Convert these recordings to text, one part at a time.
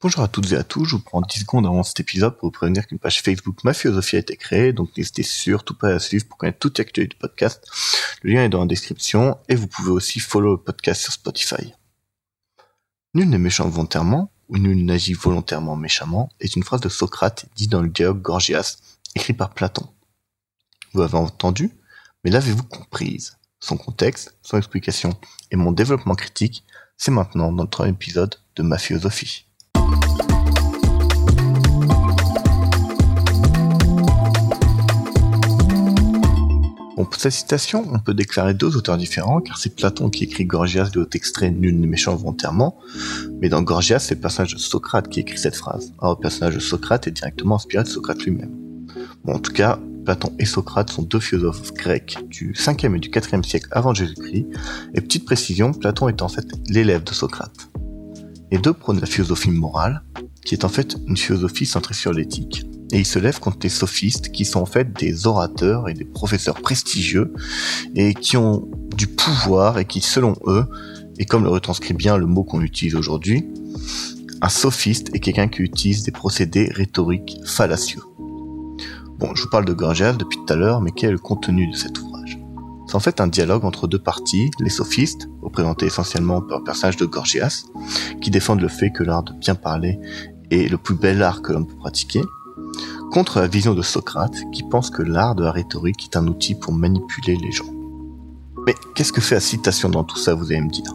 Bonjour à toutes et à tous, je vous prends 10 secondes avant cet épisode pour vous prévenir qu'une page Facebook Mafiosophie a été créée, donc n'hésitez surtout pas à suivre pour connaître toute l'actualité du podcast. Le lien est dans la description et vous pouvez aussi follow le podcast sur Spotify. Nul n'est méchant volontairement, ou nul n'agit volontairement méchamment, est une phrase de Socrate dit dans le dialogue Gorgias, écrit par Platon. Vous avez entendu, mais l'avez-vous comprise? Son contexte, son explication et mon développement critique, c'est maintenant dans notre épisode de Mafiosophie. Pour cette citation, on peut déclarer deux auteurs différents, car c'est Platon qui écrit Gorgias de haut extrait Nul n'est méchant volontairement, mais dans Gorgias, c'est le personnage de Socrate qui écrit cette phrase. Alors le personnage de Socrate est directement inspiré de Socrate lui-même. Bon, en tout cas, Platon et Socrate sont deux philosophes grecs du 5e et du 4e siècle avant Jésus-Christ, et petite précision, Platon est en fait l'élève de Socrate. Les deux prônent la philosophie morale, qui est en fait une philosophie centrée sur l'éthique, et il se lève contre les sophistes qui sont en fait des orateurs et des professeurs prestigieux et qui ont du pouvoir et qui selon eux, et comme le retranscrit bien le mot qu'on utilise aujourd'hui, un sophiste est quelqu'un qui utilise des procédés rhétoriques fallacieux. Bon, je vous parle de Gorgias depuis tout à l'heure, mais quel est le contenu de cet ouvrage? C'est en fait un dialogue entre deux parties, les sophistes, représentés essentiellement par le personnage de Gorgias, qui défendent le fait que l'art de bien parler est le plus bel art que l'homme peut pratiquer, contre la vision de Socrate qui pense que l'art de la rhétorique est un outil pour manipuler les gens. Mais qu'est-ce que fait la citation dans tout ça, vous allez me dire?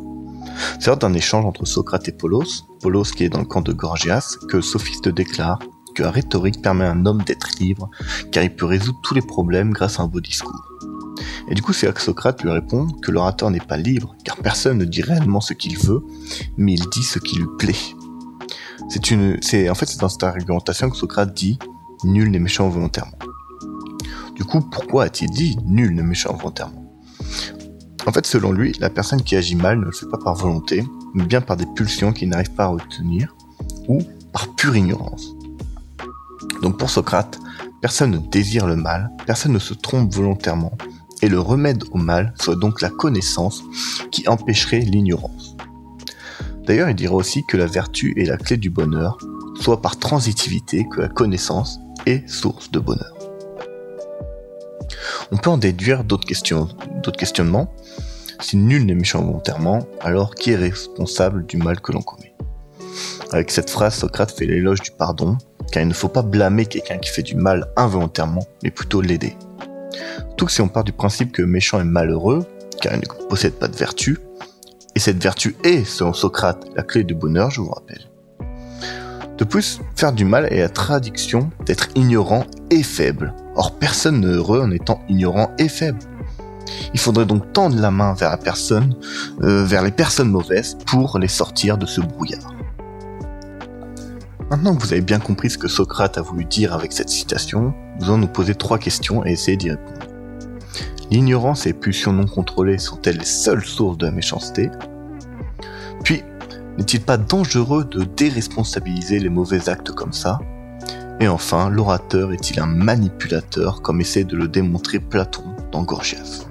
C'est lors d'un échange entre Socrate et Polos, Polos qui est dans le camp de Gorgias, que sophiste déclare que la rhétorique permet à un homme d'être libre, car il peut résoudre tous les problèmes grâce à un beau discours. Et du coup, c'est là que Socrate lui répond que l'orateur n'est pas libre, car personne ne dit réellement ce qu'il veut, mais il dit ce qui lui plaît. C'est une, c'est, en fait, c'est dans cette argumentation que Socrate dit nul n'est méchant volontairement. Du coup, pourquoi a-t-il dit nul n'est méchant volontairement? En fait, selon lui, la personne qui agit mal ne le fait pas par volonté, mais bien par des pulsions qu'il n'arrive pas à retenir, ou par pure ignorance. Donc pour Socrate, personne ne désire le mal, personne ne se trompe volontairement, et le remède au mal serait donc la connaissance qui empêcherait l'ignorance. D'ailleurs, il dira aussi que la vertu est la clé du bonheur, soit par transitivité que la connaissance est source de bonheur. On peut en déduire d'autres questions, questionnements. Si nul n'est méchant volontairement, alors qui est responsable du mal que l'on commet? Avec cette phrase, Socrate fait l'éloge du pardon, car il ne faut pas blâmer quelqu'un qui fait du mal involontairement, mais plutôt l'aider. Tout si on part du principe que méchant est malheureux, car il ne possède pas de vertu, et cette vertu est, selon Socrate, la clé du bonheur, je vous rappelle. De plus, faire du mal est la traduction d'être ignorant et faible. Or, personne n'est heureux en étant ignorant et faible. Il faudrait donc tendre la main vers la personne, euh, vers les personnes mauvaises pour les sortir de ce brouillard. Maintenant que vous avez bien compris ce que Socrate a voulu dire avec cette citation, nous allons nous poser trois questions et essayer d'y répondre. L'ignorance et les pulsions non contrôlées sont-elles les seules sources de la méchanceté n'est-il pas dangereux de déresponsabiliser les mauvais actes comme ça? Et enfin, l'orateur est-il un manipulateur comme essaie de le démontrer Platon dans Gorgias?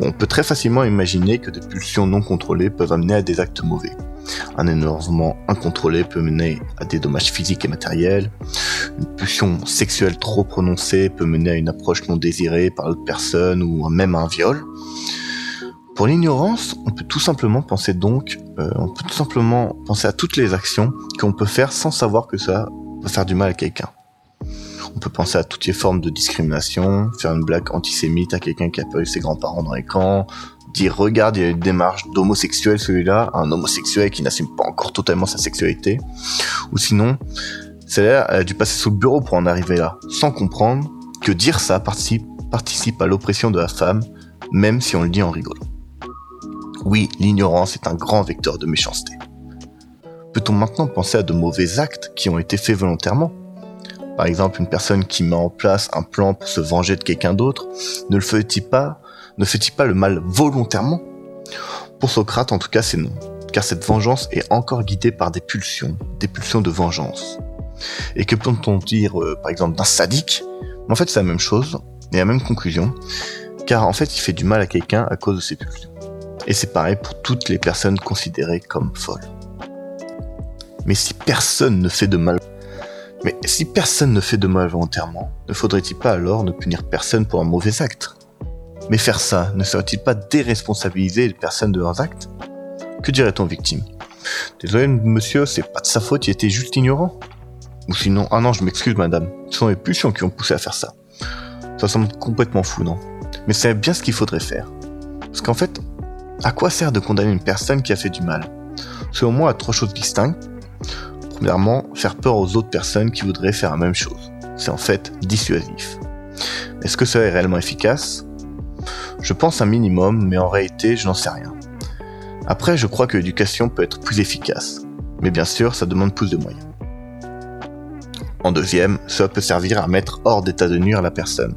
On peut très facilement imaginer que des pulsions non contrôlées peuvent amener à des actes mauvais. Un énervement incontrôlé peut mener à des dommages physiques et matériels. Une pulsion sexuelle trop prononcée peut mener à une approche non désirée par l'autre personne ou même à un viol. Pour l'ignorance, on peut tout simplement penser donc, euh, on peut tout simplement penser à toutes les actions qu'on peut faire sans savoir que ça peut faire du mal à quelqu'un. On peut penser à toutes les formes de discrimination, faire une blague antisémite à quelqu'un qui a eu ses grands-parents dans les camps, dire regarde, il y a une démarche d'homosexuel celui-là, un homosexuel qui n'assume pas encore totalement sa sexualité, ou sinon, celle-là a dû passer sous le bureau pour en arriver là, sans comprendre que dire ça participe, participe à l'oppression de la femme, même si on le dit en rigolant. Oui, l'ignorance est un grand vecteur de méchanceté. Peut-on maintenant penser à de mauvais actes qui ont été faits volontairement? Par exemple, une personne qui met en place un plan pour se venger de quelqu'un d'autre, ne le fait-il pas ne fait-il pas le mal volontairement? Pour Socrate, en tout cas, c'est non, car cette vengeance est encore guidée par des pulsions, des pulsions de vengeance. Et que peut-on dire, euh, par exemple, d'un sadique? En fait, c'est la même chose, et la même conclusion, car en fait, il fait du mal à quelqu'un à cause de ses pulsions. Et c'est pareil pour toutes les personnes considérées comme folles. Mais si personne ne fait de mal... Mais si personne ne fait de mal volontairement, ne faudrait-il pas alors ne punir personne pour un mauvais acte? Mais faire ça, ne serait-il pas déresponsabiliser les personnes de leurs actes? Que dirait-on victime? Désolé monsieur, c'est pas de sa faute, il était juste ignorant. Ou sinon, ah non, je m'excuse madame, ce sont les pulsions qui ont poussé à faire ça. Ça semble complètement fou, non? Mais c'est bien ce qu'il faudrait faire. Parce qu'en fait, à quoi sert de condamner une personne qui a fait du mal? Selon moi, à trois choses distinctes. Premièrement, faire peur aux autres personnes qui voudraient faire la même chose. C'est en fait dissuasif. Est-ce que cela est réellement efficace? Je pense un minimum, mais en réalité, je n'en sais rien. Après, je crois que l'éducation peut être plus efficace. Mais bien sûr, ça demande plus de moyens. En deuxième, cela peut servir à mettre hors d'état de nuire la personne.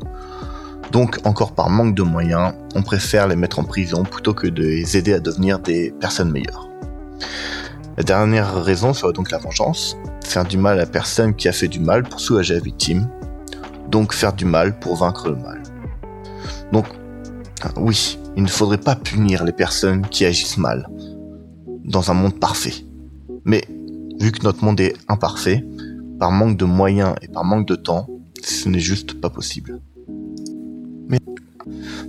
Donc, encore par manque de moyens, on préfère les mettre en prison plutôt que de les aider à devenir des personnes meilleures. La dernière raison serait donc la vengeance, faire du mal à la personne qui a fait du mal pour soulager la victime, donc faire du mal pour vaincre le mal. Donc, oui, il ne faudrait pas punir les personnes qui agissent mal, dans un monde parfait. Mais, vu que notre monde est imparfait, par manque de moyens et par manque de temps, ce n'est juste pas possible.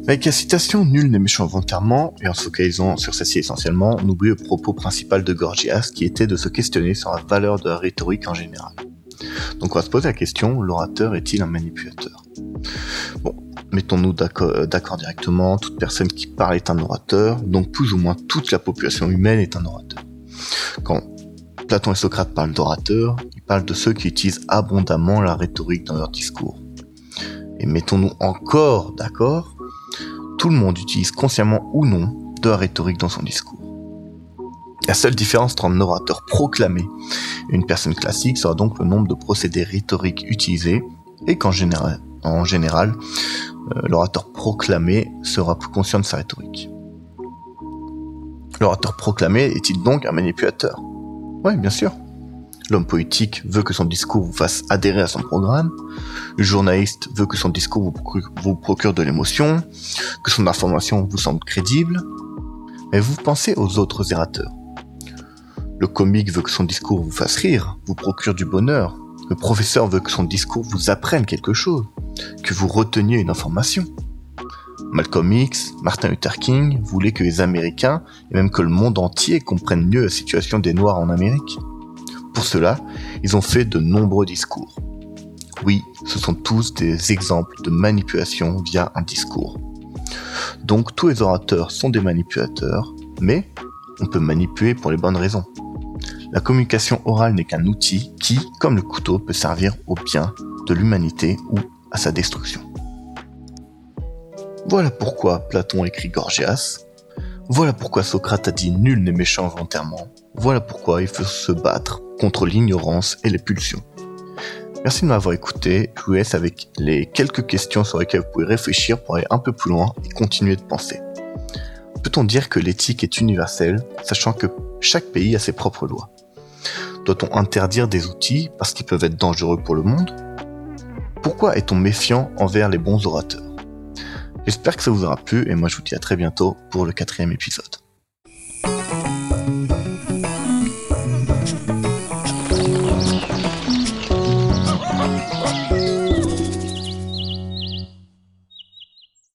Avec la citation Nul n'est méchant volontairement, et en se focalisant sur celle-ci essentiellement, on oublie le propos principal de Gorgias qui était de se questionner sur la valeur de la rhétorique en général. Donc on va se poser la question, l'orateur est-il un manipulateur? Bon, mettons-nous euh, d'accord directement, toute personne qui parle est un orateur, donc plus ou moins toute la population humaine est un orateur. Quand Platon et Socrate parlent d'orateurs, ils parlent de ceux qui utilisent abondamment la rhétorique dans leur discours. Et mettons-nous encore d'accord tout le monde utilise consciemment ou non de la rhétorique dans son discours. La seule différence entre un orateur proclamé et une personne classique sera donc le nombre de procédés rhétoriques utilisés et qu'en général, euh, l'orateur proclamé sera plus conscient de sa rhétorique. L'orateur proclamé est-il donc un manipulateur? Oui, bien sûr. L'homme politique veut que son discours vous fasse adhérer à son programme. Le journaliste veut que son discours vous procure, de l'émotion, que son information vous semble crédible. Mais vous pensez aux autres errateurs. Le comique veut que son discours vous fasse rire, vous procure du bonheur. Le professeur veut que son discours vous apprenne quelque chose, que vous reteniez une information. Malcolm X, Martin Luther King voulaient que les Américains, et même que le monde entier, comprennent mieux la situation des Noirs en Amérique. Pour cela, ils ont fait de nombreux discours. Oui, ce sont tous des exemples de manipulation via un discours. Donc tous les orateurs sont des manipulateurs, mais on peut manipuler pour les bonnes raisons. La communication orale n'est qu'un outil qui, comme le couteau, peut servir au bien de l'humanité ou à sa destruction. Voilà pourquoi Platon écrit Gorgias. Voilà pourquoi Socrate a dit nul n'est méchant volontairement. Voilà pourquoi il faut se battre contre l'ignorance et les pulsions. Merci de m'avoir écouté. Je vous laisse avec les quelques questions sur lesquelles vous pouvez réfléchir pour aller un peu plus loin et continuer de penser. Peut-on dire que l'éthique est universelle, sachant que chaque pays a ses propres lois? Doit-on interdire des outils parce qu'ils peuvent être dangereux pour le monde? Pourquoi est-on méfiant envers les bons orateurs? J'espère que ça vous aura plu et moi je vous dis à très bientôt pour le quatrième épisode.